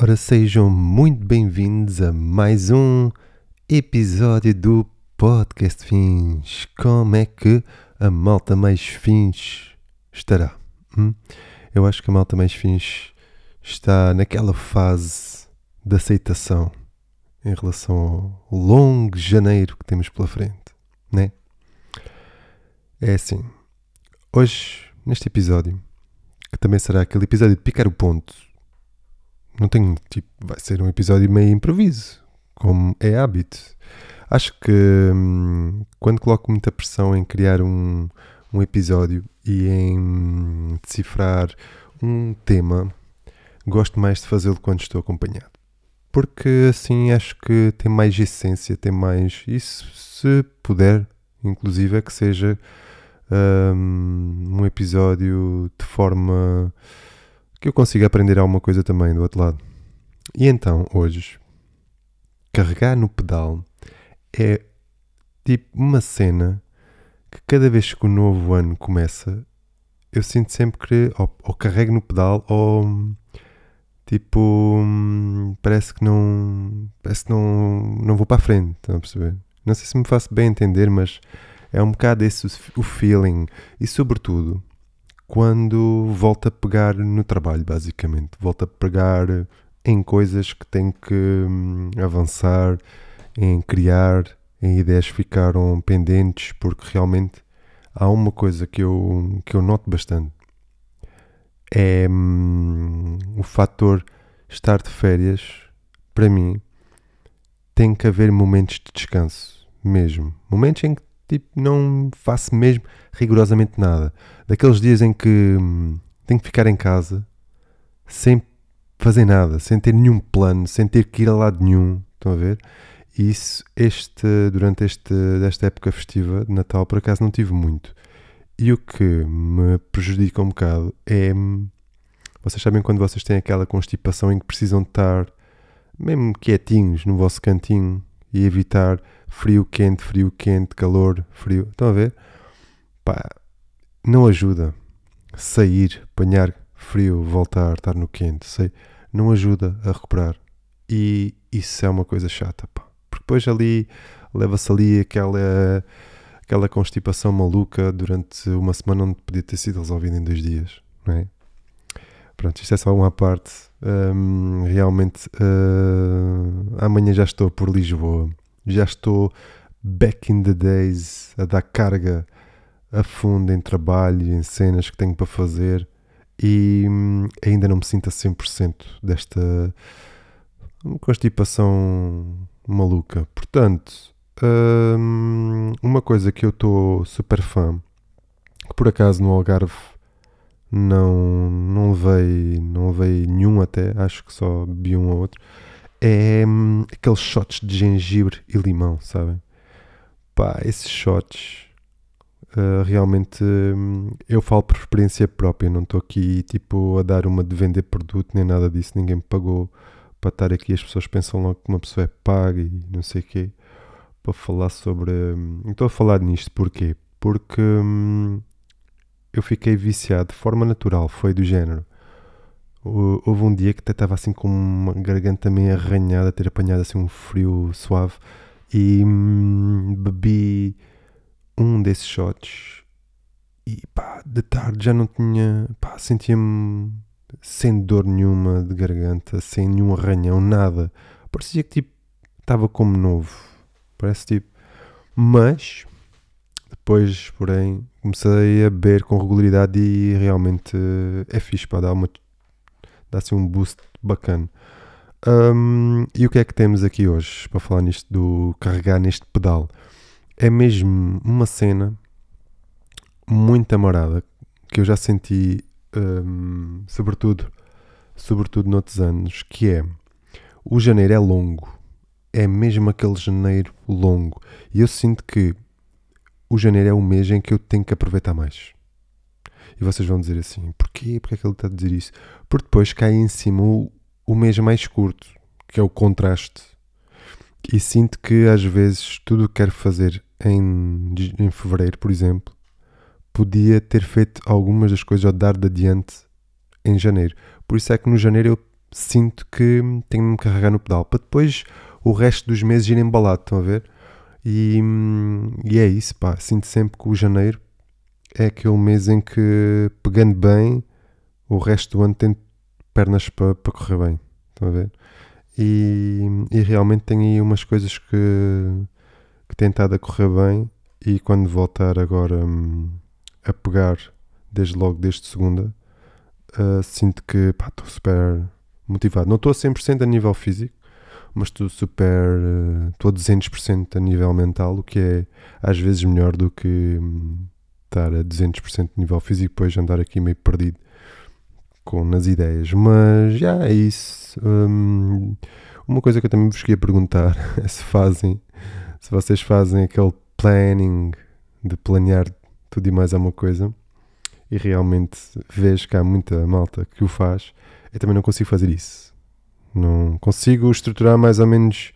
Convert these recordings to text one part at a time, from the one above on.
Ora, sejam muito bem-vindos a mais um episódio do Podcast Fins. Como é que a malta mais fins estará? Hum? Eu acho que a malta mais fins está naquela fase de aceitação em relação ao longo janeiro que temos pela frente, né? É assim, hoje, neste episódio, que também será aquele episódio de picar o ponto, não tenho, tipo, vai ser um episódio meio improviso, como é hábito. Acho que hum, quando coloco muita pressão em criar um, um episódio e em decifrar um tema, gosto mais de fazê-lo quando estou acompanhado. Porque assim acho que tem mais essência, tem mais. Isso, se puder, inclusive, é que seja um, um episódio de forma que eu consiga aprender alguma coisa também do outro lado. E então, hoje, carregar no pedal é tipo uma cena que cada vez que o novo ano começa, eu sinto sempre que ou, ou carrego no pedal ou tipo parece que não parece que não, não vou para a frente, estão a perceber? Não sei se me faço bem entender, mas é um bocado esse o feeling e sobretudo quando volto a pegar no trabalho, basicamente. Volto a pegar em coisas que tenho que hum, avançar, em criar, em ideias que ficaram pendentes, porque realmente há uma coisa que eu, que eu noto bastante. É hum, o fator estar de férias, para mim, tem que haver momentos de descanso, mesmo. Momentos em que tipo, não faço mesmo rigorosamente nada. Daqueles dias em que hum, tenho que ficar em casa sem fazer nada, sem ter nenhum plano, sem ter que ir a lado nenhum. Estão a ver? E isso, este, durante este, esta época festiva de Natal, por acaso não tive muito. E o que me prejudica um bocado é. Hum, vocês sabem quando vocês têm aquela constipação em que precisam estar mesmo quietinhos no vosso cantinho e evitar frio, quente, frio, quente, calor, frio. Estão a ver? Pá, não ajuda. Sair, apanhar frio, voltar, estar no quente, sei, não ajuda a recuperar. E isso é uma coisa chata, pá. Porque depois ali leva-se ali aquela, aquela constipação maluca durante uma semana onde podia ter sido resolvida em dois dias, não é? Pronto, isto é só uma parte. Um, realmente, uh, amanhã já estou por Lisboa já estou back in the days a dar carga a fundo em trabalho, em cenas que tenho para fazer e hum, ainda não me sinto a 100% desta constipação maluca. Portanto, uma coisa que eu estou super fã, que por acaso no Algarve não, não levei, não levei nenhum até, acho que só vi um ou outro, é hum, aqueles shots de gengibre e limão, sabem? Pá, esses shots uh, realmente hum, eu falo por experiência própria, não estou aqui tipo a dar uma de vender produto nem nada disso, ninguém me pagou para estar aqui, as pessoas pensam logo que uma pessoa é paga e não sei o quê, para falar sobre. Hum, estou a falar nisto porquê? Porque hum, eu fiquei viciado de forma natural, foi do género houve um dia que até estava assim com uma garganta meio arranhada, ter apanhado assim um frio suave e hum, bebi um desses shots e pá, de tarde já não tinha, pá, sentia-me sem dor nenhuma de garganta, sem nenhum arranhão, nada. Parecia que tipo estava como novo, parece tipo, mas depois, porém, comecei a beber com regularidade e realmente é fixe para dar uma dá assim um boost bacana. Um, e o que é que temos aqui hoje para falar nisto do carregar neste pedal? É mesmo uma cena muito amarada que eu já senti, um, sobretudo, sobretudo noutros anos, que é o janeiro é longo, é mesmo aquele janeiro longo, e eu sinto que o janeiro é o mês em que eu tenho que aproveitar mais. E vocês vão dizer assim: porquê? Porquê é que ele está a dizer isso? Porque depois cai em cima o, o mês mais curto, que é o contraste. E sinto que às vezes tudo o que quero fazer em, em fevereiro, por exemplo, podia ter feito algumas das coisas ou dar de adiante em janeiro. Por isso é que no janeiro eu sinto que tenho de me carregar no pedal para depois o resto dos meses ir embalado, estão a ver? E, e é isso, pá. Sinto sempre que o janeiro é aquele mês em que, pegando bem, o resto do ano tem pernas para, para correr bem. Estão a ver? E, e realmente tenho aí umas coisas que, que têm estado a correr bem. E quando voltar agora hum, a pegar, desde logo, desde segunda, uh, sinto que estou super motivado. Não estou a 100% a nível físico, mas estou super. Estou uh, a 200% a nível mental, o que é às vezes melhor do que um, estar a 200% a nível físico e depois andar aqui meio perdido com nas ideias. Mas já é isso. Um, uma coisa que eu também vos queria perguntar é se fazem, se vocês fazem aquele planning de planear tudo e mais alguma coisa e realmente vejo que há muita malta que o faz, eu também não consigo fazer isso. Não consigo estruturar mais ou menos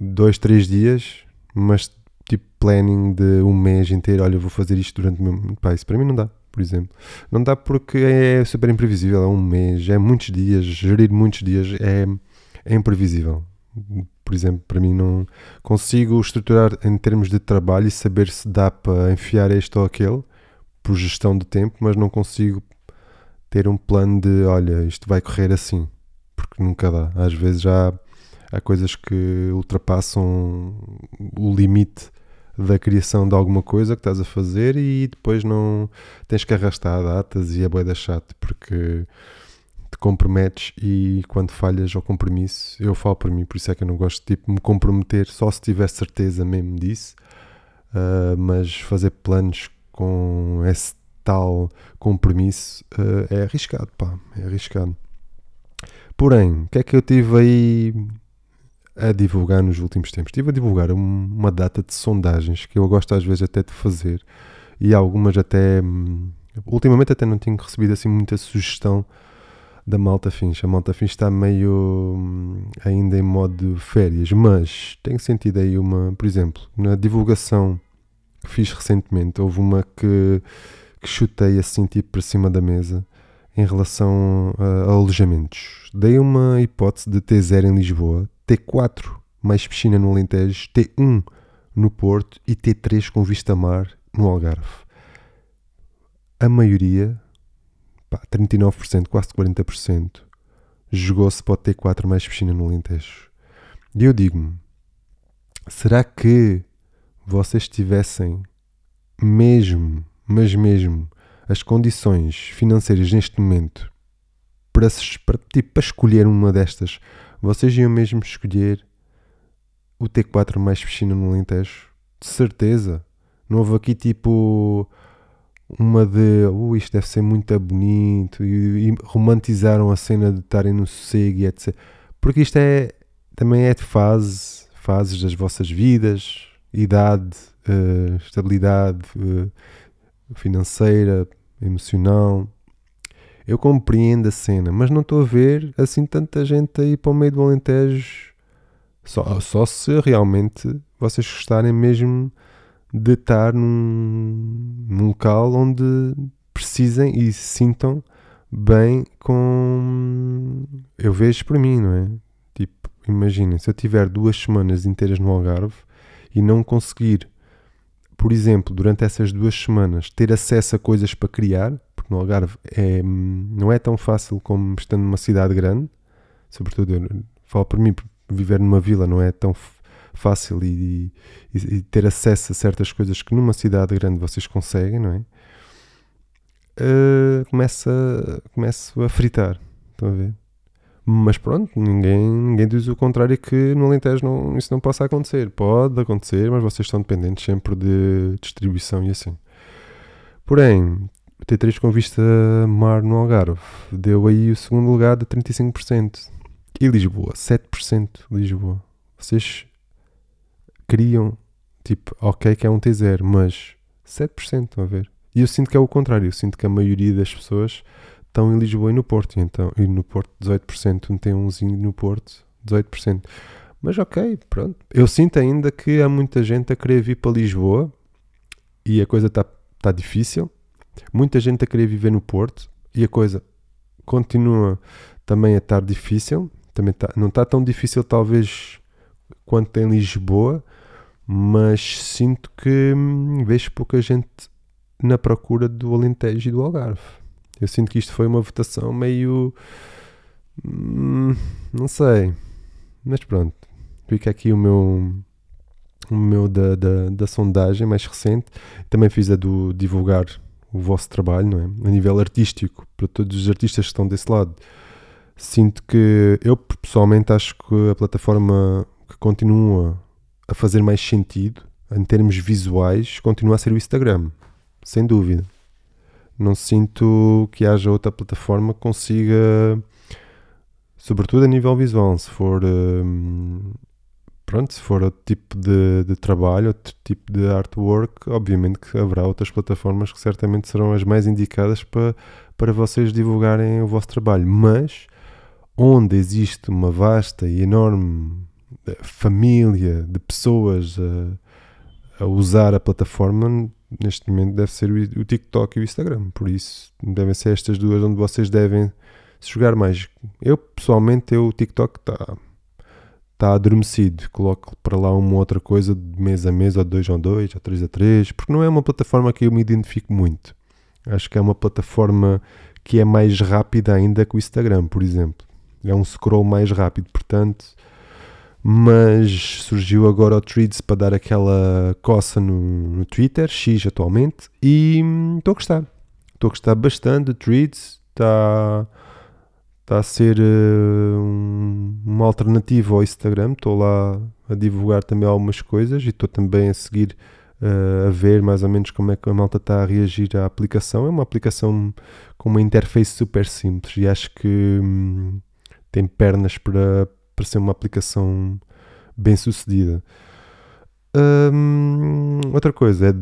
dois, três dias, mas tipo planning de um mês inteiro, olha, vou fazer isto durante o meu. Pá, isso para mim não dá, por exemplo. Não dá porque é super imprevisível, é um mês, é muitos dias, gerir muitos dias é, é imprevisível. Por exemplo, para mim não consigo estruturar em termos de trabalho e saber se dá para enfiar este ou aquele por gestão de tempo, mas não consigo ter um plano de olha, isto vai correr assim, porque nunca dá. Às vezes já há coisas que ultrapassam o limite da criação de alguma coisa que estás a fazer e depois não tens que arrastar datas e é boeda chato porque te comprometes e quando falhas ao compromisso, eu falo para mim, por isso é que eu não gosto de tipo, me comprometer só se tiver certeza mesmo disso, uh, mas fazer planos com esse tal compromisso uh, é arriscado, pá, é arriscado. Porém, o que é que eu tive aí a divulgar nos últimos tempos? Estive a divulgar um, uma data de sondagens que eu gosto às vezes até de fazer e algumas até. Hum, ultimamente até não tenho recebido assim muita sugestão da malta fins. A malta fins está meio hum, ainda em modo férias, mas tenho sentido aí uma, por exemplo, na divulgação que fiz recentemente, houve uma que, que chutei assim tipo para cima da mesa em relação a, a alojamentos. Dei uma hipótese de T0 em Lisboa, T4 mais piscina no Alentejo, T1 no Porto e T3 com vista mar no Algarve. A maioria, pá, 39%, quase 40%, jogou-se para o T4 mais piscina no Alentejo. E eu digo-me, será que vocês tivessem mesmo, mas mesmo, as condições financeiras neste momento para, para, tipo, para escolher uma destas, vocês iam mesmo escolher o T4 mais piscina no Alentejo? De certeza. Não houve aqui tipo uma de uh, isto deve ser muito bonito e, e romantizaram a cena de estarem no sossego e etc. Porque isto é também é de fase, fases das vossas vidas, idade, uh, estabilidade uh, financeira, emocional. Eu compreendo a cena, mas não estou a ver assim tanta gente aí para o meio do Alentejo. Só, só se realmente vocês gostarem mesmo de estar num, num local onde precisem e se sintam bem com. Eu vejo para mim, não é? Tipo, imaginem, se eu tiver duas semanas inteiras no Algarve e não conseguir, por exemplo, durante essas duas semanas, ter acesso a coisas para criar, porque no Algarve é, não é tão fácil como estando numa cidade grande, sobretudo eu falo por mim, viver numa vila não é tão fácil e, e, e, ter acesso a certas coisas que numa cidade grande vocês conseguem, não é? Uh, começa, começo a fritar, estão a ver? Mas pronto, ninguém, ninguém diz o contrário que no Alentejo não, isso não possa acontecer. Pode acontecer, mas vocês estão dependentes sempre de distribuição e assim. Porém, o T3 com vista mar no Algarve deu aí o segundo lugar de 35%. E Lisboa, 7% Lisboa. Vocês queriam, tipo, ok que é um T0, mas 7% estão a ver. E eu sinto que é o contrário. Eu sinto que a maioria das pessoas estão em Lisboa e no Porto. E, então, e no Porto 18%, um tem umzinho no Porto 18%. Mas ok, pronto. Eu sinto ainda que há muita gente a querer vir para Lisboa e a coisa está tá difícil. Muita gente a querer viver no Porto e a coisa continua também a estar difícil. Também tá, não está tão difícil, talvez, quanto em Lisboa, mas sinto que hum, vejo pouca gente na procura do Alentejo e do Algarve. Eu sinto que isto foi uma votação meio. Hum, não sei. Mas pronto. Fica aqui o meu. O meu da, da, da sondagem mais recente. Também fiz a do divulgar o vosso trabalho, não é? A nível artístico, para todos os artistas que estão desse lado. Sinto que eu pessoalmente acho que a plataforma que continua a fazer mais sentido em termos visuais continua a ser o Instagram, sem dúvida. Não sinto que haja outra plataforma que consiga, sobretudo a nível visual, se for hum, pronto, se for outro tipo de, de, trabalho, outro tipo de artwork, obviamente que haverá outras plataformas que certamente serão as mais indicadas para, para vocês divulgarem o vosso trabalho. Mas onde existe uma vasta e enorme eh, família de pessoas a, a usar a plataforma, neste momento deve ser o, TikTok e o Instagram. Por isso, devem ser estas duas onde vocês devem jogar mais. Eu, pessoalmente, eu, o TikTok está está adormecido. Coloco para lá uma outra coisa de mês a mês, ou dois a dois, ou três a três, porque não é uma plataforma que eu me identifico muito. Acho que é uma plataforma que é mais rápida ainda que o Instagram, por exemplo. É um scroll mais rápido, portanto. Mas surgiu agora o Threads para dar aquela coça no, no Twitter, X atualmente, e estou a gostar. Estou a gostar bastante do Threads. Está está a ser uh, um, uma alternativa ao Instagram. Estou lá a divulgar também algumas coisas e estou também a seguir uh, a ver mais ou menos como é que a malta está a reagir à aplicação. É uma aplicação com uma interface super simples e acho que hum, tem pernas para, para ser uma aplicação bem sucedida. Um, outra coisa é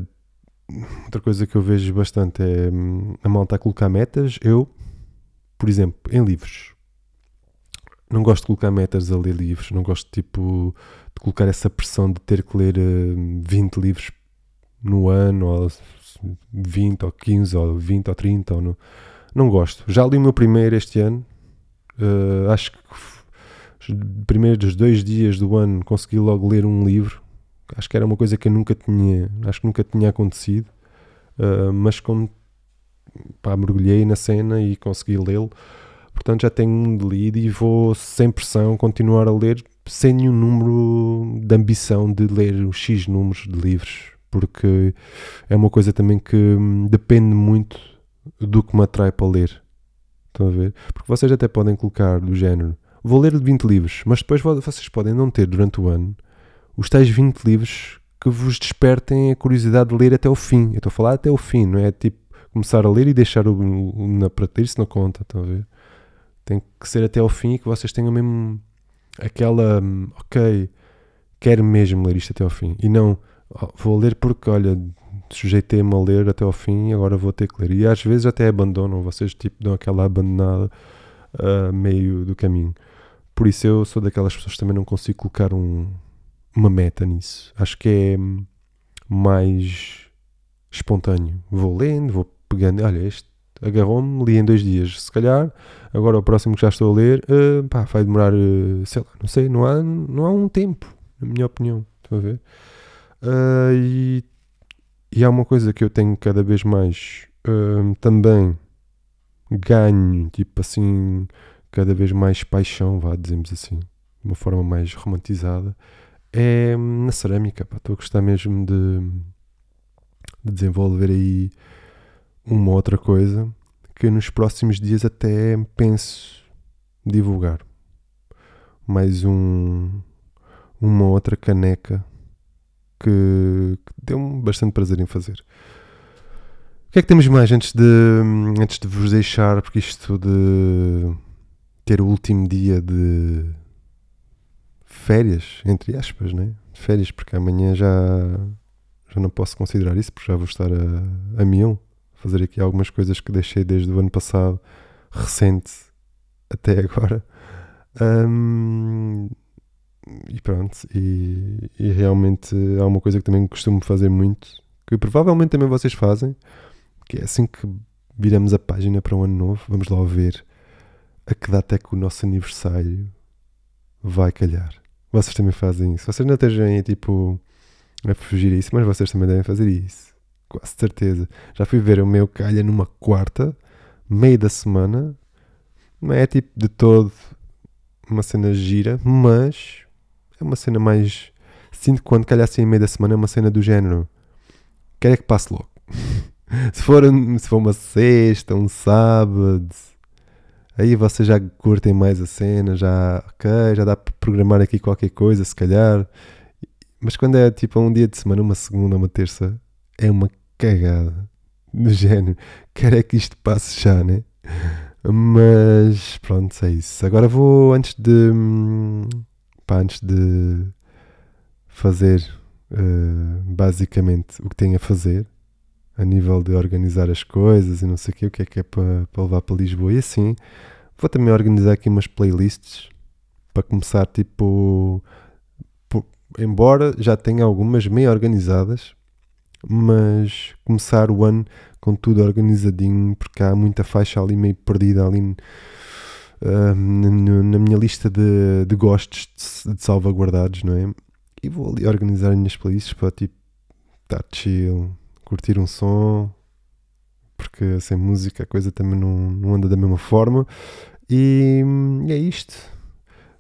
outra coisa que eu vejo bastante é hum, a malta a colocar metas. Eu por exemplo, em livros. Não gosto de colocar metas a ler livros, não gosto tipo de colocar essa pressão de ter que ler uh, eh, 20 livros no ano, ou 20 ou 15 ou 20 ou 30, ou não gosto. Já li o meu primeiro este ano, uh, acho que primeiros dois dias do ano consegui logo ler um livro. Acho que era uma coisa que eu nunca tinha, acho que nunca tinha acontecido, uh, mas como pá, mergulhei na cena e consegui lê-lo. Portanto, já tenho um lido e vou sem pressão continuar a ler sem nenhum número de ambição de ler os X números de livros, porque é uma coisa também que hum, depende muito do que me atrai para ler. Estão a ver? Porque vocês até podem colocar do género: vou ler 20 livros, mas depois vocês podem não ter durante o ano os tais 20 livros que vos despertem a curiosidade de ler até o fim. Eu estou a falar até o fim, não é tipo começar a ler e deixar o, o na prateleira, isso não conta, estão a ver? Tem que ser até ao fim e que vocês tenham mesmo aquela, hum, ok, quero mesmo ler isto até ao fim. E não, vou ler porque, olha, sujeitei-me a ler até ao fim e agora vou ter que ler. E às vezes até abandonam, vocês tipo dão aquela abandonada uh, meio do caminho. Por isso eu sou daquelas pessoas que também não consigo colocar um, uma meta nisso. Acho que é mais espontâneo. Vou lendo, vou pegando, olha, este agarrou-me, li em dois dias, se calhar, agora o próximo que já estou a ler, uh, pá, vai demorar, uh, sei lá, não sei, não há, não há um tempo, na minha opinião, estão a ver? Uh, e, e há uma coisa que eu tenho cada vez mais também ganho, tipo assim, cada vez mais paixão, vá, dizemos assim, de uma forma mais romantizada, é na cerâmica, estou a gostar mesmo de, de desenvolver aí uma outra coisa que nos próximos dias até penso divulgar. Mais um, uma outra caneca que, que deu-me bastante prazer em fazer. O que é que temos mais antes de, antes de vos deixar? Porque isto de ter o último dia de férias, entre aspas, né? Férias, porque amanhã já, já não posso considerar isso, porque já vou estar a, a mil fazer aqui algumas coisas que deixei desde o ano passado, recente até agora. Um, e pronto, e, e, realmente há uma coisa que também costumo fazer muito, que provavelmente também vocês fazem, que é assim que viramos a página para o ano novo, vamos lá ver a que data é que o nosso aniversário vai calhar. Vocês também fazem isso. Vocês não estejam aí, tipo, a fugir a isso, mas vocês também devem fazer isso. Quase certeza. Já fui ver o meu calha numa quarta, meio da semana. Não é tipo de todo uma cena gira, mas é uma cena mais. Sinto que quando calhar assim em meio da semana é uma cena do género. Quero é que passe logo. se, for, se for uma sexta, um sábado, aí vocês já curtem mais a cena, já, ok, já dá para programar aqui qualquer coisa, se calhar. Mas quando é tipo um dia de semana, uma segunda, uma terça, é uma cagada. Do género, quero é que isto passe já, né? Mas pronto, é isso. Agora vou, antes de. Pá, antes de fazer uh, basicamente o que tenho a fazer, a nível de organizar as coisas e não sei o que, o que é que é para, para levar para Lisboa. E assim, vou também organizar aqui umas playlists para começar, tipo. embora já tenha algumas meio organizadas, mas começar o ano com tudo organizadinho, porque há muita faixa ali meio perdida ali uh, na minha lista de, de gostos de, de, salvaguardados, não é? E vou ali organizar as minhas playlists para tipo estar chill, curtir um som, porque sem música a coisa também não, não anda da mesma forma. E, é isto.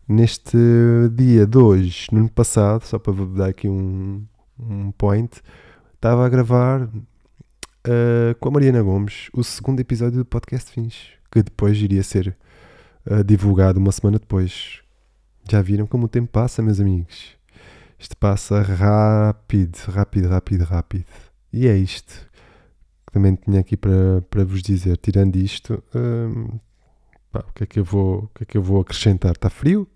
Neste dia de hoje, no ano passado, só para dar aqui um, um point, estava a gravar uh, com a Mariana Gomes o segundo episódio do podcast Fins, que depois iria ser uh, divulgado uma semana depois. Já viram como o tempo passa, meus amigos? Isto passa rápido, rápido, rápido, rápido. E é isto que também tinha aqui para, para vos dizer. Tirando isto, hum, pá, o, que é que eu vou, o que é que eu vou acrescentar? Está frio?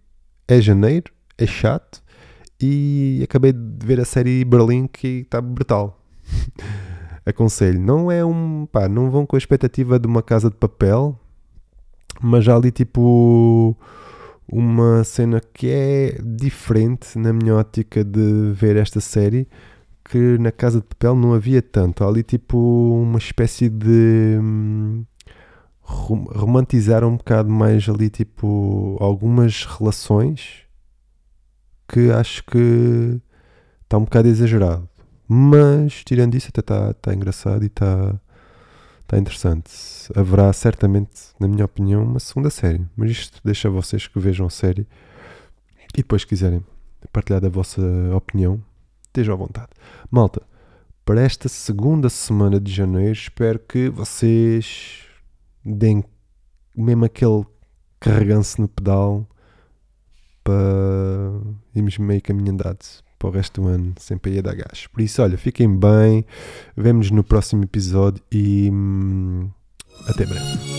É janeiro? É chato? E acabei de ver a série Berlim que está brutal. Aconselho. Não é um. Pá, não vão com a expectativa de uma casa de papel, mas já ali tipo uma cena que é diferente na minha ótica de ver esta série que na Casa de Papel não havia tanto. Há ali tipo uma espécie de. Hum, romantizar um bocado mais ali tipo algumas relações que acho que está um bocado exagerado. Mas tirando isso até está tá engraçado e está tá interessante. Haverá certamente, na minha opinião, uma segunda série. Mas isto deixa vocês que vejam a série e depois quiserem partilhar a vossa opinião estejam à vontade. Malta, para esta segunda semana de janeiro, espero que vocês deem mesmo aquele carreganço no pedal para irmos meio caminho andado para o resto do ano, aí a dar gás. Por isso, olha, fiquem bem, vemos no próximo episódio e hum, até breve.